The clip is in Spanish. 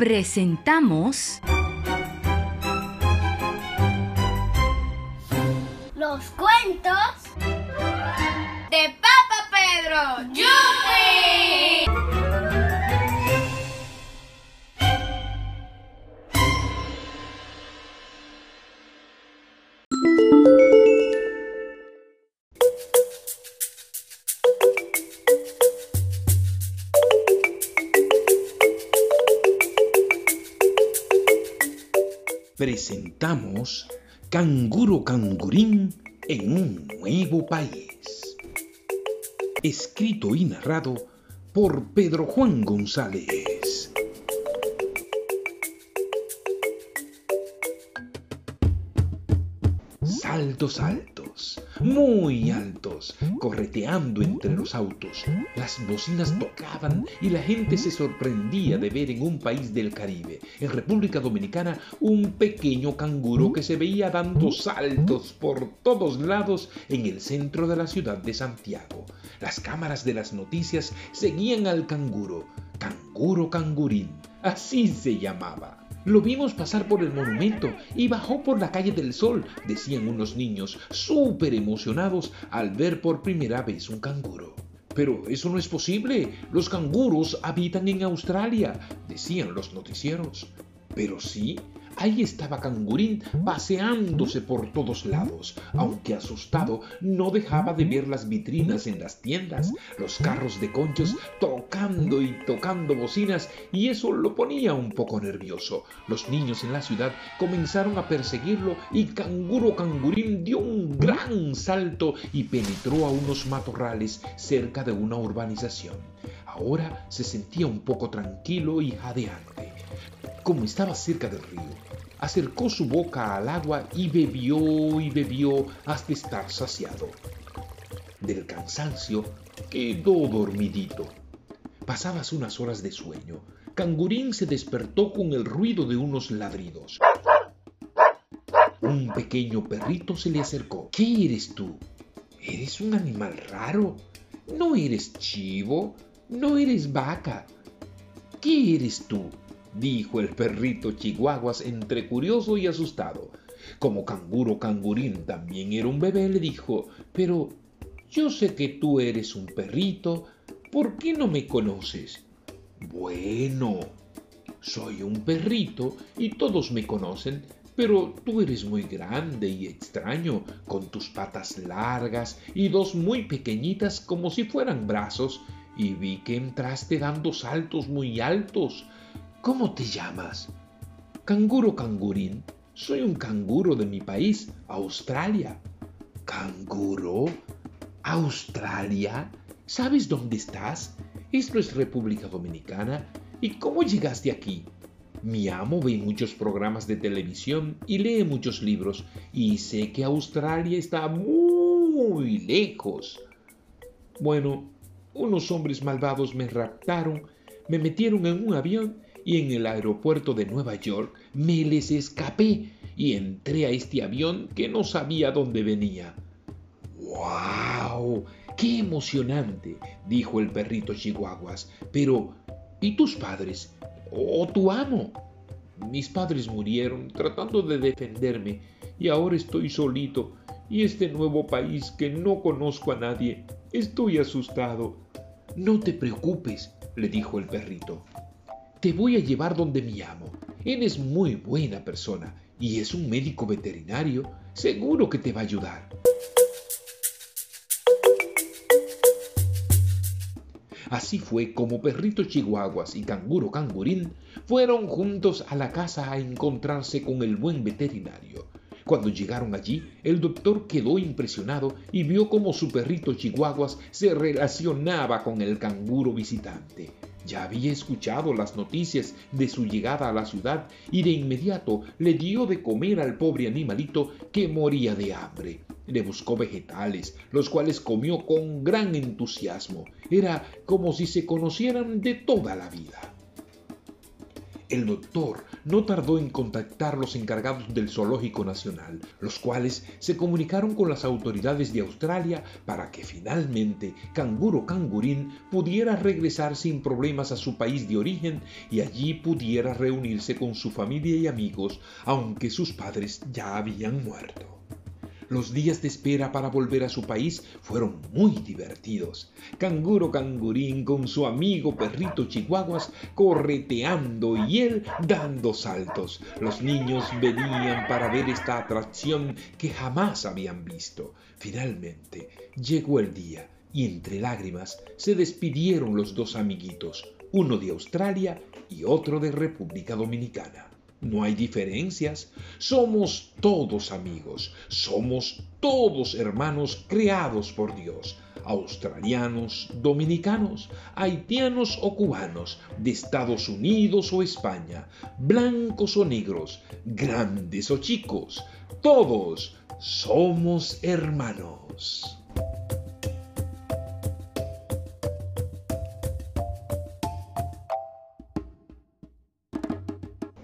presentamos Los cuentos de Papa Pedro. ¡Yupi! Presentamos Canguro Cangurín en un nuevo país. Escrito y narrado por Pedro Juan González. Saltos altos, muy altos, correteando entre los autos. Las bocinas tocaban y la gente se sorprendía de ver en un país del Caribe, en República Dominicana, un pequeño canguro que se veía dando saltos por todos lados en el centro de la ciudad de Santiago. Las cámaras de las noticias seguían al canguro, canguro cangurín, así se llamaba. Lo vimos pasar por el monumento y bajó por la calle del Sol, decían unos niños súper emocionados al ver por primera vez un canguro. Pero eso no es posible. Los canguros habitan en Australia, decían los noticieros. Pero sí, ahí estaba Cangurín paseándose por todos lados, aunque asustado no dejaba de ver las vitrinas en las tiendas, los carros de conchos tocando y tocando bocinas, y eso lo ponía un poco nervioso. Los niños en la ciudad comenzaron a perseguirlo y Canguro Cangurín dio un gran salto y penetró a unos matorrales cerca de una urbanización. Ahora se sentía un poco tranquilo y jadeante. Como estaba cerca del río, acercó su boca al agua y bebió y bebió hasta estar saciado. Del cansancio quedó dormidito. Pasadas unas horas de sueño, Cangurín se despertó con el ruido de unos ladridos. Un pequeño perrito se le acercó. ¿Qué eres tú? ¿Eres un animal raro? No eres chivo, no eres vaca. ¿Qué eres tú? Dijo el perrito Chihuahuas entre curioso y asustado. Como canguro cangurín también era un bebé, le dijo, pero yo sé que tú eres un perrito, ¿por qué no me conoces? Bueno, soy un perrito y todos me conocen, pero tú eres muy grande y extraño, con tus patas largas y dos muy pequeñitas como si fueran brazos, y vi que entraste dando saltos muy altos. ¿Cómo te llamas? Canguro cangurín. Soy un canguro de mi país, Australia. ¿Canguro? ¿Australia? ¿Sabes dónde estás? Esto es República Dominicana. ¿Y cómo llegaste aquí? Mi amo ve muchos programas de televisión y lee muchos libros y sé que Australia está muy lejos. Bueno, unos hombres malvados me raptaron, me metieron en un avión y en el aeropuerto de Nueva York me les escapé y entré a este avión que no sabía dónde venía. ¡Wow! ¡Qué emocionante! dijo el perrito Chihuahuas. Pero, ¿y tus padres? ¿O tu amo? Mis padres murieron tratando de defenderme y ahora estoy solito y este nuevo país que no conozco a nadie. Estoy asustado. No te preocupes, le dijo el perrito. Te voy a llevar donde mi amo. Él es muy buena persona y es un médico veterinario. Seguro que te va a ayudar. Así fue como Perrito Chihuahuas y Canguro Cangurín fueron juntos a la casa a encontrarse con el buen veterinario. Cuando llegaron allí, el doctor quedó impresionado y vio cómo su perrito Chihuahuas se relacionaba con el canguro visitante. Ya había escuchado las noticias de su llegada a la ciudad y de inmediato le dio de comer al pobre animalito que moría de hambre. Le buscó vegetales, los cuales comió con gran entusiasmo. Era como si se conocieran de toda la vida. El doctor no tardó en contactar los encargados del Zoológico Nacional, los cuales se comunicaron con las autoridades de Australia para que finalmente Canguro Cangurín pudiera regresar sin problemas a su país de origen y allí pudiera reunirse con su familia y amigos, aunque sus padres ya habían muerto. Los días de espera para volver a su país fueron muy divertidos. Canguro Cangurín con su amigo perrito Chihuahuas correteando y él dando saltos. Los niños venían para ver esta atracción que jamás habían visto. Finalmente llegó el día y entre lágrimas se despidieron los dos amiguitos, uno de Australia y otro de República Dominicana. No hay diferencias. Somos todos amigos. Somos todos hermanos creados por Dios. Australianos, dominicanos, haitianos o cubanos, de Estados Unidos o España, blancos o negros, grandes o chicos. Todos somos hermanos.